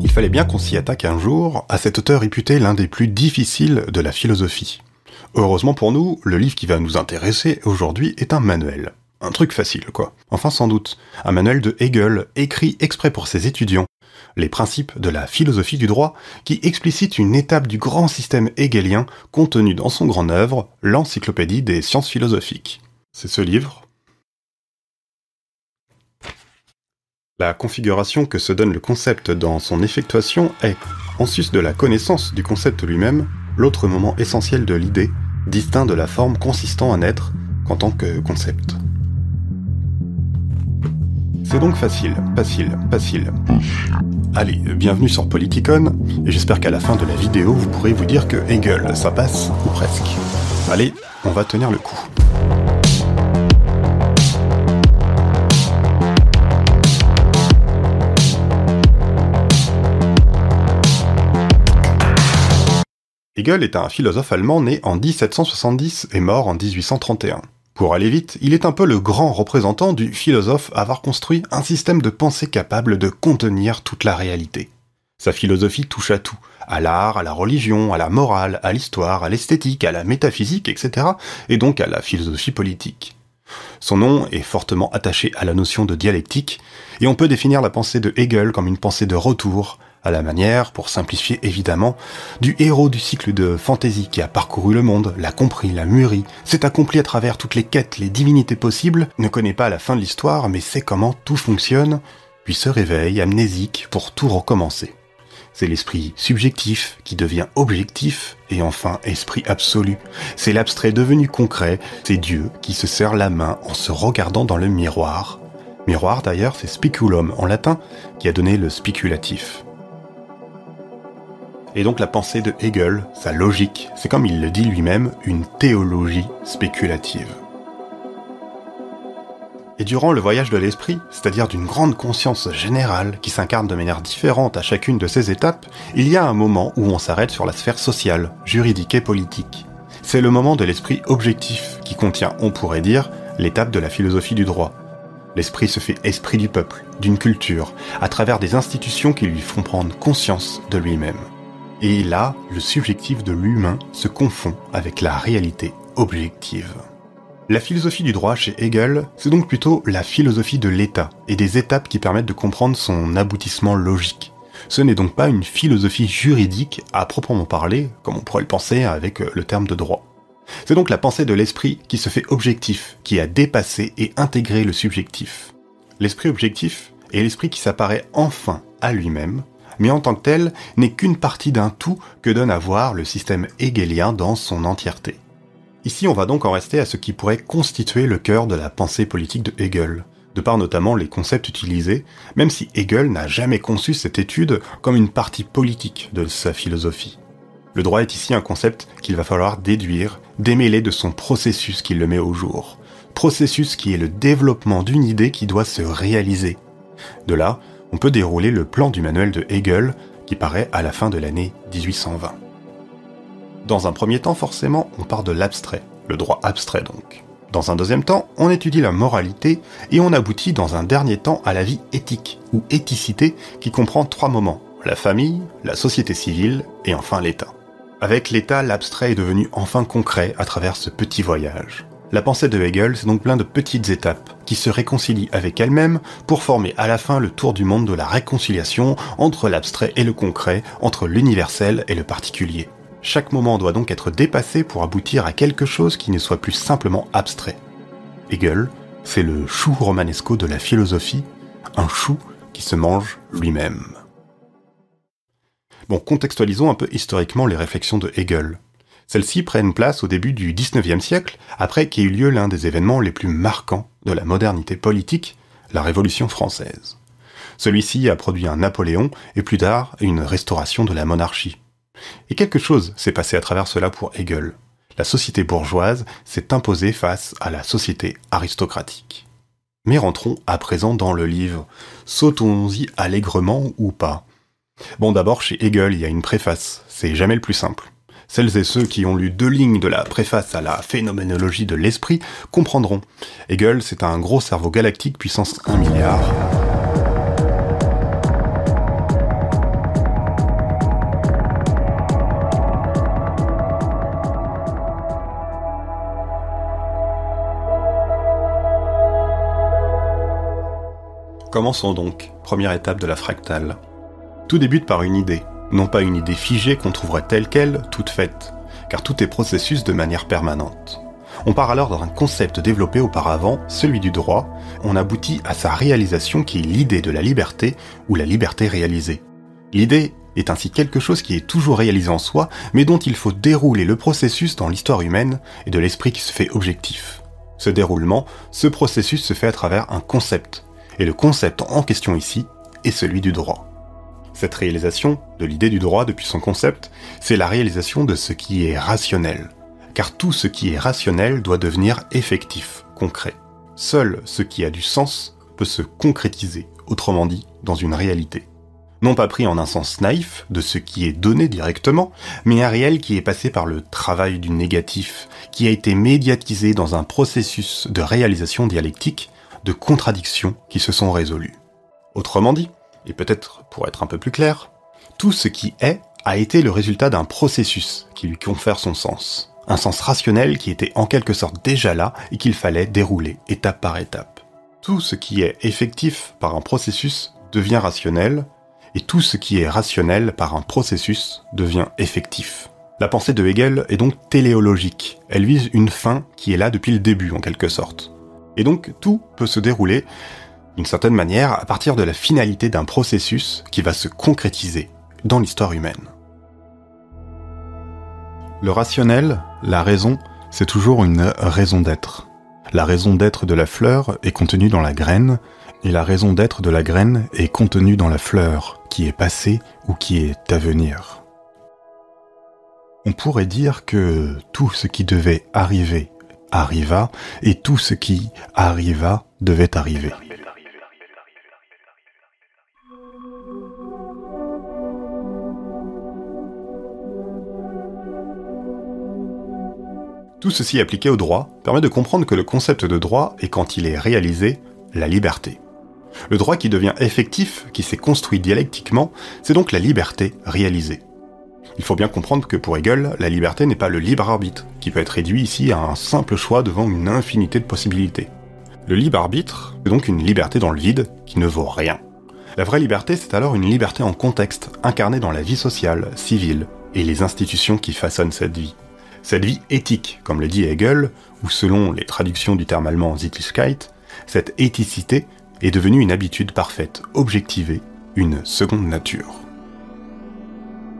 Il fallait bien qu'on s'y attaque un jour à cet auteur réputé l'un des plus difficiles de la philosophie. Heureusement pour nous, le livre qui va nous intéresser aujourd'hui est un manuel. Un truc facile, quoi. Enfin, sans doute. Un manuel de Hegel, écrit exprès pour ses étudiants. Les principes de la philosophie du droit, qui explicite une étape du grand système hegelien contenu dans son grand œuvre, l'Encyclopédie des sciences philosophiques. C'est ce livre, La configuration que se donne le concept dans son effectuation est, en sus de la connaissance du concept lui-même, l'autre moment essentiel de l'idée, distinct de la forme consistant à n'être qu'en tant que concept. C'est donc facile, facile, facile. Allez, bienvenue sur Politicon, et j'espère qu'à la fin de la vidéo, vous pourrez vous dire que Hegel, ça passe, ou presque. Allez, on va tenir le coup. Hegel est un philosophe allemand né en 1770 et mort en 1831. Pour aller vite, il est un peu le grand représentant du philosophe avoir construit un système de pensée capable de contenir toute la réalité. Sa philosophie touche à tout, à l'art, à la religion, à la morale, à l'histoire, à l'esthétique, à la métaphysique, etc., et donc à la philosophie politique. Son nom est fortement attaché à la notion de dialectique, et on peut définir la pensée de Hegel comme une pensée de retour, à la manière, pour simplifier évidemment, du héros du cycle de fantaisie qui a parcouru le monde, l'a compris, l'a mûri, s'est accompli à travers toutes les quêtes, les divinités possibles, ne connaît pas la fin de l'histoire, mais sait comment tout fonctionne, puis se réveille, amnésique, pour tout recommencer. C'est l'esprit subjectif qui devient objectif, et enfin esprit absolu. C'est l'abstrait devenu concret, c'est Dieu qui se serre la main en se regardant dans le miroir. Miroir d'ailleurs, c'est speculum en latin, qui a donné le spéculatif. Et donc la pensée de Hegel, sa logique, c'est comme il le dit lui-même, une théologie spéculative. Et durant le voyage de l'esprit, c'est-à-dire d'une grande conscience générale qui s'incarne de manière différente à chacune de ces étapes, il y a un moment où on s'arrête sur la sphère sociale, juridique et politique. C'est le moment de l'esprit objectif qui contient, on pourrait dire, l'étape de la philosophie du droit. L'esprit se fait esprit du peuple, d'une culture, à travers des institutions qui lui font prendre conscience de lui-même. Et là, le subjectif de l'humain se confond avec la réalité objective. La philosophie du droit chez Hegel, c'est donc plutôt la philosophie de l'État et des étapes qui permettent de comprendre son aboutissement logique. Ce n'est donc pas une philosophie juridique à proprement parler, comme on pourrait le penser avec le terme de droit. C'est donc la pensée de l'esprit qui se fait objectif, qui a dépassé et intégré le subjectif. L'esprit objectif est l'esprit qui s'apparaît enfin à lui-même, mais en tant que tel n'est qu'une partie d'un tout que donne à voir le système hegelien dans son entièreté. Ici on va donc en rester à ce qui pourrait constituer le cœur de la pensée politique de Hegel, de par notamment les concepts utilisés, même si Hegel n'a jamais conçu cette étude comme une partie politique de sa philosophie. Le droit est ici un concept qu'il va falloir déduire, démêler de son processus qui le met au jour. Processus qui est le développement d'une idée qui doit se réaliser. De là, on peut dérouler le plan du manuel de Hegel qui paraît à la fin de l'année 1820. Dans un premier temps, forcément, on part de l'abstrait, le droit abstrait donc. Dans un deuxième temps, on étudie la moralité et on aboutit dans un dernier temps à la vie éthique ou éthicité qui comprend trois moments, la famille, la société civile et enfin l'État. Avec l'État, l'abstrait est devenu enfin concret à travers ce petit voyage. La pensée de Hegel, c'est donc plein de petites étapes qui se réconcilient avec elles-mêmes pour former à la fin le tour du monde de la réconciliation entre l'abstrait et le concret, entre l'universel et le particulier. Chaque moment doit donc être dépassé pour aboutir à quelque chose qui ne soit plus simplement abstrait. Hegel, c'est le chou romanesco de la philosophie, un chou qui se mange lui-même. Bon, contextualisons un peu historiquement les réflexions de Hegel. Celles-ci prennent place au début du XIXe siècle, après qu'ait eu lieu l'un des événements les plus marquants de la modernité politique, la Révolution française. Celui-ci a produit un Napoléon et plus tard une restauration de la monarchie. Et quelque chose s'est passé à travers cela pour Hegel. La société bourgeoise s'est imposée face à la société aristocratique. Mais rentrons à présent dans le livre. Sautons-y allègrement ou pas? Bon d'abord chez Hegel il y a une préface, c'est jamais le plus simple. Celles et ceux qui ont lu deux lignes de la préface à la phénoménologie de l'esprit comprendront. Hegel, c'est un gros cerveau galactique puissance 1 milliard. Commençons donc, première étape de la fractale. Tout débute par une idée, non pas une idée figée qu'on trouverait telle qu'elle, toute faite, car tout est processus de manière permanente. On part alors d'un concept développé auparavant, celui du droit, on aboutit à sa réalisation qui est l'idée de la liberté ou la liberté réalisée. L'idée est ainsi quelque chose qui est toujours réalisé en soi, mais dont il faut dérouler le processus dans l'histoire humaine et de l'esprit qui se fait objectif. Ce déroulement, ce processus se fait à travers un concept, et le concept en question ici est celui du droit. Cette réalisation de l'idée du droit depuis son concept, c'est la réalisation de ce qui est rationnel. Car tout ce qui est rationnel doit devenir effectif, concret. Seul ce qui a du sens peut se concrétiser, autrement dit, dans une réalité. Non pas pris en un sens naïf de ce qui est donné directement, mais un réel qui est passé par le travail du négatif, qui a été médiatisé dans un processus de réalisation dialectique de contradictions qui se sont résolues. Autrement dit, et peut-être pour être un peu plus clair, tout ce qui est a été le résultat d'un processus qui lui confère son sens. Un sens rationnel qui était en quelque sorte déjà là et qu'il fallait dérouler étape par étape. Tout ce qui est effectif par un processus devient rationnel, et tout ce qui est rationnel par un processus devient effectif. La pensée de Hegel est donc téléologique, elle vise une fin qui est là depuis le début en quelque sorte. Et donc tout peut se dérouler d'une certaine manière à partir de la finalité d'un processus qui va se concrétiser dans l'histoire humaine. Le rationnel, la raison, c'est toujours une raison d'être. La raison d'être de la fleur est contenue dans la graine, et la raison d'être de la graine est contenue dans la fleur, qui est passée ou qui est à venir. On pourrait dire que tout ce qui devait arriver arriva, et tout ce qui arriva devait arriver. Tout ceci appliqué au droit permet de comprendre que le concept de droit est quand il est réalisé, la liberté. Le droit qui devient effectif, qui s'est construit dialectiquement, c'est donc la liberté réalisée. Il faut bien comprendre que pour Hegel, la liberté n'est pas le libre arbitre, qui peut être réduit ici à un simple choix devant une infinité de possibilités. Le libre arbitre est donc une liberté dans le vide qui ne vaut rien. La vraie liberté, c'est alors une liberté en contexte, incarnée dans la vie sociale, civile, et les institutions qui façonnent cette vie. Cette vie éthique, comme le dit Hegel, ou selon les traductions du terme allemand Sittlichkeit, cette éthicité est devenue une habitude parfaite, objectivée, une seconde nature.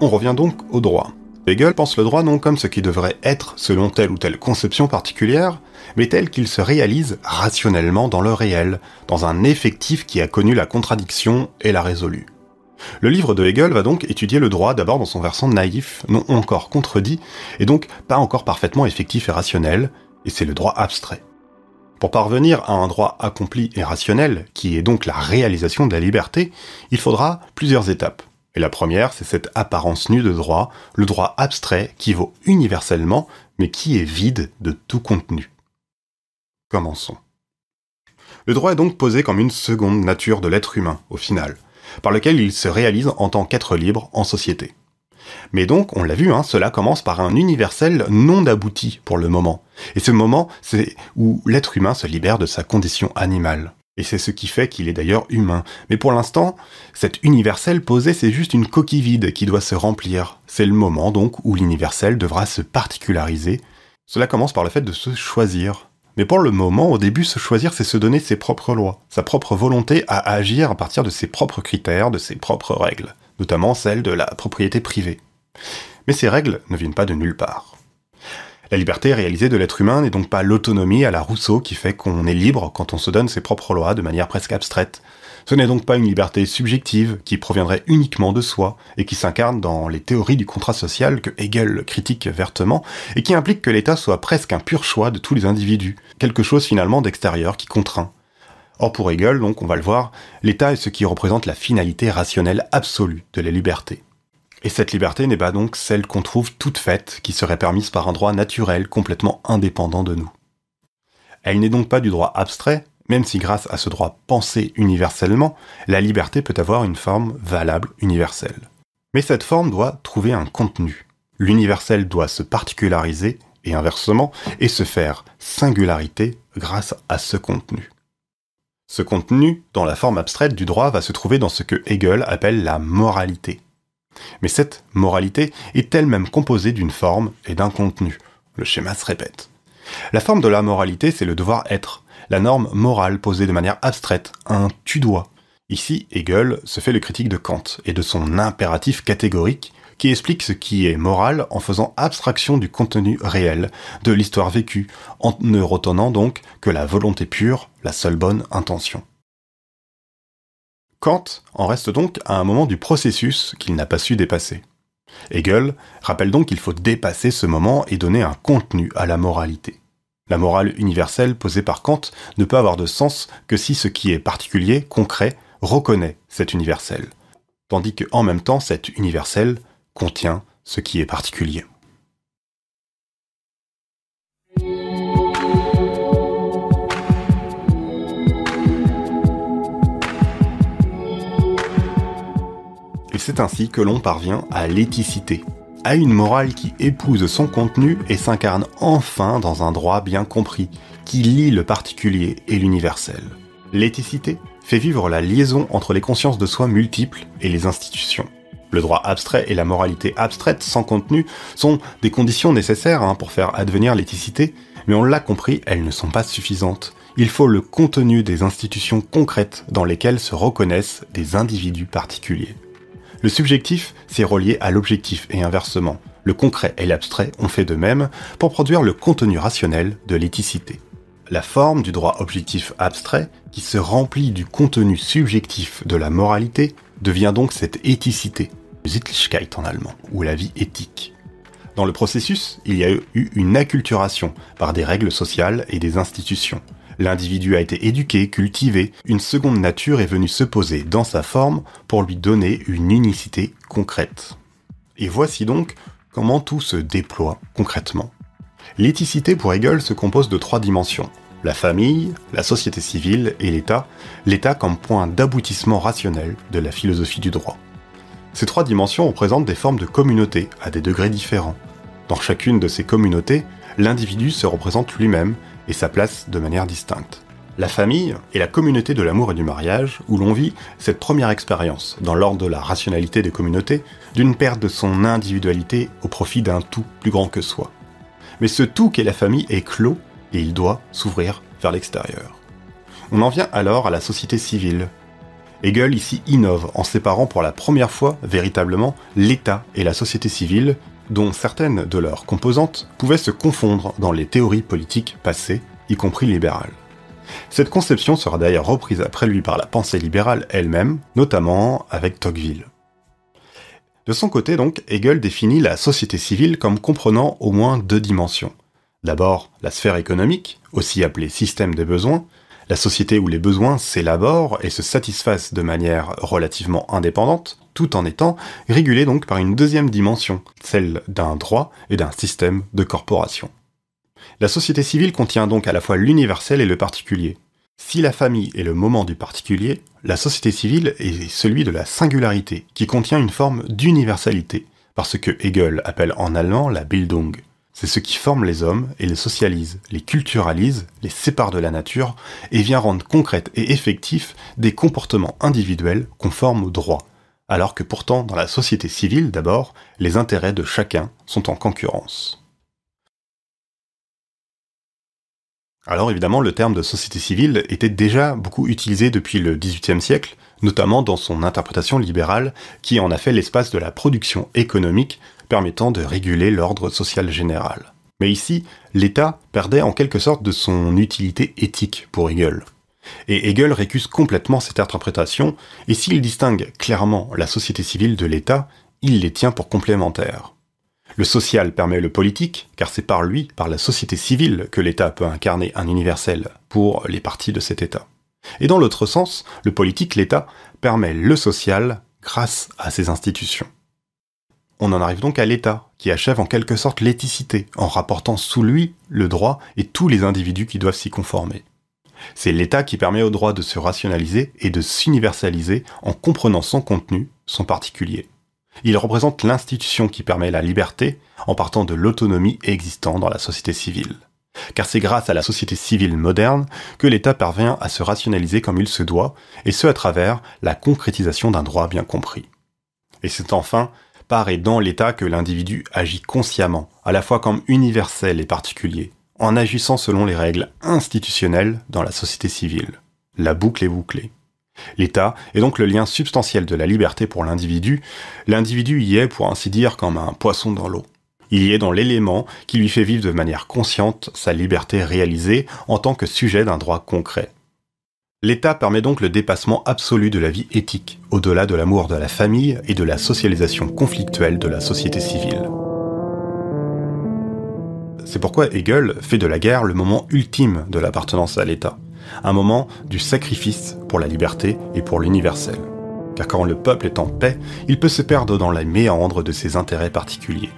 On revient donc au droit. Hegel pense le droit non comme ce qui devrait être selon telle ou telle conception particulière, mais tel qu'il se réalise rationnellement dans le réel, dans un effectif qui a connu la contradiction et l'a résolu. Le livre de Hegel va donc étudier le droit d'abord dans son versant naïf, non encore contredit, et donc pas encore parfaitement effectif et rationnel, et c'est le droit abstrait. Pour parvenir à un droit accompli et rationnel, qui est donc la réalisation de la liberté, il faudra plusieurs étapes. Et la première, c'est cette apparence nue de droit, le droit abstrait qui vaut universellement, mais qui est vide de tout contenu. Commençons. Le droit est donc posé comme une seconde nature de l'être humain, au final, par lequel il se réalise en tant qu'être libre en société. Mais donc, on l'a vu, hein, cela commence par un universel non abouti pour le moment. Et ce moment, c'est où l'être humain se libère de sa condition animale. Et c'est ce qui fait qu'il est d'ailleurs humain. Mais pour l'instant, cet universel posé, c'est juste une coquille vide qui doit se remplir. C'est le moment donc où l'universel devra se particulariser. Cela commence par le fait de se choisir. Mais pour le moment, au début, se choisir, c'est se donner ses propres lois, sa propre volonté à agir à partir de ses propres critères, de ses propres règles, notamment celles de la propriété privée. Mais ces règles ne viennent pas de nulle part. La liberté réalisée de l'être humain n'est donc pas l'autonomie à la Rousseau qui fait qu'on est libre quand on se donne ses propres lois de manière presque abstraite. Ce n'est donc pas une liberté subjective qui proviendrait uniquement de soi et qui s'incarne dans les théories du contrat social que Hegel critique vertement et qui implique que l'État soit presque un pur choix de tous les individus, quelque chose finalement d'extérieur qui contraint. Or pour Hegel, donc on va le voir, l'État est ce qui représente la finalité rationnelle absolue de la liberté. Et cette liberté n'est pas donc celle qu'on trouve toute faite, qui serait permise par un droit naturel complètement indépendant de nous. Elle n'est donc pas du droit abstrait, même si grâce à ce droit pensé universellement, la liberté peut avoir une forme valable universelle. Mais cette forme doit trouver un contenu. L'universel doit se particulariser, et inversement, et se faire singularité grâce à ce contenu. Ce contenu, dans la forme abstraite du droit, va se trouver dans ce que Hegel appelle la moralité. Mais cette moralité est elle-même composée d'une forme et d'un contenu. Le schéma se répète. La forme de la moralité, c'est le devoir être, la norme morale posée de manière abstraite, un tu dois. Ici, Hegel se fait le critique de Kant et de son impératif catégorique qui explique ce qui est moral en faisant abstraction du contenu réel, de l'histoire vécue, en ne retenant donc que la volonté pure, la seule bonne intention. Kant en reste donc à un moment du processus qu'il n'a pas su dépasser. Hegel rappelle donc qu'il faut dépasser ce moment et donner un contenu à la moralité. La morale universelle posée par Kant ne peut avoir de sens que si ce qui est particulier, concret, reconnaît cet universel, tandis que en même temps cet universel contient ce qui est particulier. C'est ainsi que l'on parvient à l'éthicité, à une morale qui épouse son contenu et s'incarne enfin dans un droit bien compris, qui lie le particulier et l'universel. L'éthicité fait vivre la liaison entre les consciences de soi multiples et les institutions. Le droit abstrait et la moralité abstraite sans contenu sont des conditions nécessaires hein, pour faire advenir l'éthicité, mais on l'a compris, elles ne sont pas suffisantes. Il faut le contenu des institutions concrètes dans lesquelles se reconnaissent des individus particuliers. Le subjectif, c'est relié à l'objectif et inversement. Le concret et l'abstrait ont fait de même pour produire le contenu rationnel de l'éthicité. La forme du droit objectif abstrait, qui se remplit du contenu subjectif de la moralité, devient donc cette éthicité, Sittlichkeit en allemand, ou la vie éthique. Dans le processus, il y a eu une acculturation par des règles sociales et des institutions, L'individu a été éduqué, cultivé, une seconde nature est venue se poser dans sa forme pour lui donner une unicité concrète. Et voici donc comment tout se déploie concrètement. L'éthicité pour Hegel se compose de trois dimensions. La famille, la société civile et l'État, l'État comme point d'aboutissement rationnel de la philosophie du droit. Ces trois dimensions représentent des formes de communauté à des degrés différents. Dans chacune de ces communautés, l'individu se représente lui-même et sa place de manière distincte. La famille est la communauté de l'amour et du mariage où l'on vit cette première expérience, dans l'ordre de la rationalité des communautés, d'une perte de son individualité au profit d'un tout plus grand que soi. Mais ce tout qu'est la famille est clos et il doit s'ouvrir vers l'extérieur. On en vient alors à la société civile. Hegel ici innove en séparant pour la première fois véritablement l'État et la société civile dont certaines de leurs composantes pouvaient se confondre dans les théories politiques passées, y compris libérales. Cette conception sera d'ailleurs reprise après lui par la pensée libérale elle-même, notamment avec Tocqueville. De son côté donc, Hegel définit la société civile comme comprenant au moins deux dimensions. D'abord, la sphère économique, aussi appelée système des besoins, la société où les besoins s'élaborent et se satisfassent de manière relativement indépendante, tout en étant régulés donc par une deuxième dimension, celle d'un droit et d'un système de corporation. La société civile contient donc à la fois l'universel et le particulier. Si la famille est le moment du particulier, la société civile est celui de la singularité, qui contient une forme d'universalité, parce que Hegel appelle en allemand la Bildung. C'est ce qui forme les hommes et les socialise, les culturalise, les sépare de la nature et vient rendre concrètes et effectifs des comportements individuels conformes au droit, alors que pourtant dans la société civile d'abord, les intérêts de chacun sont en concurrence. Alors évidemment, le terme de société civile était déjà beaucoup utilisé depuis le XVIIIe siècle, notamment dans son interprétation libérale, qui en a fait l'espace de la production économique permettant de réguler l'ordre social général. Mais ici, l'État perdait en quelque sorte de son utilité éthique pour Hegel. Et Hegel récuse complètement cette interprétation, et s'il distingue clairement la société civile de l'État, il les tient pour complémentaires. Le social permet le politique, car c'est par lui, par la société civile, que l'État peut incarner un universel pour les parties de cet État. Et dans l'autre sens, le politique, l'État, permet le social grâce à ses institutions. On en arrive donc à l'État, qui achève en quelque sorte l'éthicité, en rapportant sous lui le droit et tous les individus qui doivent s'y conformer. C'est l'État qui permet au droit de se rationaliser et de s'universaliser en comprenant son contenu, son particulier. Il représente l'institution qui permet la liberté en partant de l'autonomie existant dans la société civile. car c'est grâce à la société civile moderne que l'État parvient à se rationaliser comme il se doit, et ce à travers la concrétisation d'un droit bien compris. Et c'est enfin par et dans l'État que l'individu agit consciemment, à la fois comme universel et particulier, en agissant selon les règles institutionnelles dans la société civile. La boucle est bouclée. L'État est donc le lien substantiel de la liberté pour l'individu. L'individu y est, pour ainsi dire, comme un poisson dans l'eau. Il y est dans l'élément qui lui fait vivre de manière consciente sa liberté réalisée en tant que sujet d'un droit concret. L'État permet donc le dépassement absolu de la vie éthique, au-delà de l'amour de la famille et de la socialisation conflictuelle de la société civile. C'est pourquoi Hegel fait de la guerre le moment ultime de l'appartenance à l'État, un moment du sacrifice pour la liberté et pour l'universel. Car quand le peuple est en paix, il peut se perdre dans la méandre de ses intérêts particuliers.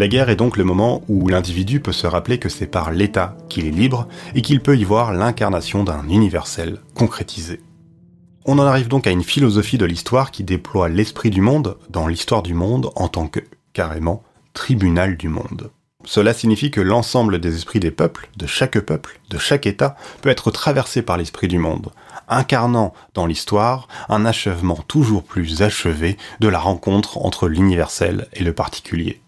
La guerre est donc le moment où l'individu peut se rappeler que c'est par l'État qu'il est libre et qu'il peut y voir l'incarnation d'un universel concrétisé. On en arrive donc à une philosophie de l'histoire qui déploie l'esprit du monde dans l'histoire du monde en tant que, carrément, tribunal du monde. Cela signifie que l'ensemble des esprits des peuples, de chaque peuple, de chaque État, peut être traversé par l'esprit du monde, incarnant dans l'histoire un achèvement toujours plus achevé de la rencontre entre l'universel et le particulier.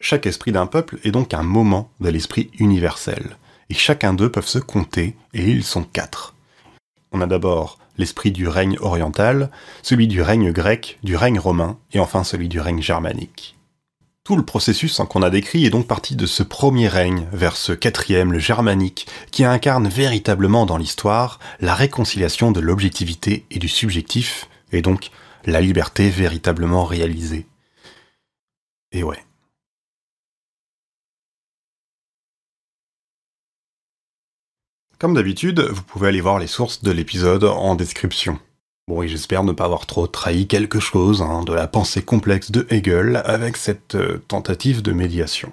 Chaque esprit d'un peuple est donc un moment de l'esprit universel, et chacun d'eux peuvent se compter, et ils sont quatre. On a d'abord l'esprit du règne oriental, celui du règne grec, du règne romain, et enfin celui du règne germanique. Tout le processus qu'on a décrit est donc parti de ce premier règne vers ce quatrième, le germanique, qui incarne véritablement dans l'histoire la réconciliation de l'objectivité et du subjectif, et donc la liberté véritablement réalisée. Et ouais. Comme d'habitude, vous pouvez aller voir les sources de l'épisode en description. Bon, et j'espère ne pas avoir trop trahi quelque chose hein, de la pensée complexe de Hegel avec cette euh, tentative de médiation.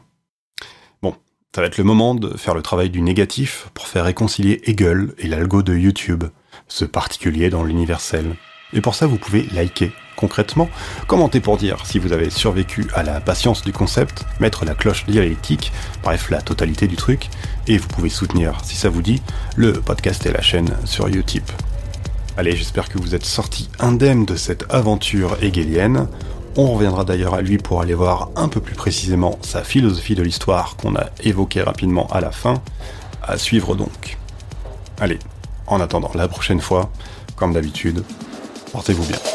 Bon, ça va être le moment de faire le travail du négatif pour faire réconcilier Hegel et l'algo de YouTube, ce particulier dans l'universel. Et pour ça, vous pouvez liker concrètement, commenter pour dire si vous avez survécu à la patience du concept, mettre la cloche dialectique, bref la totalité du truc, et vous pouvez soutenir, si ça vous dit, le podcast et la chaîne sur Utip. Allez, j'espère que vous êtes sorti indemne de cette aventure hegelienne. On reviendra d'ailleurs à lui pour aller voir un peu plus précisément sa philosophie de l'histoire qu'on a évoquée rapidement à la fin. À suivre donc. Allez, en attendant la prochaine fois, comme d'habitude, portez-vous bien.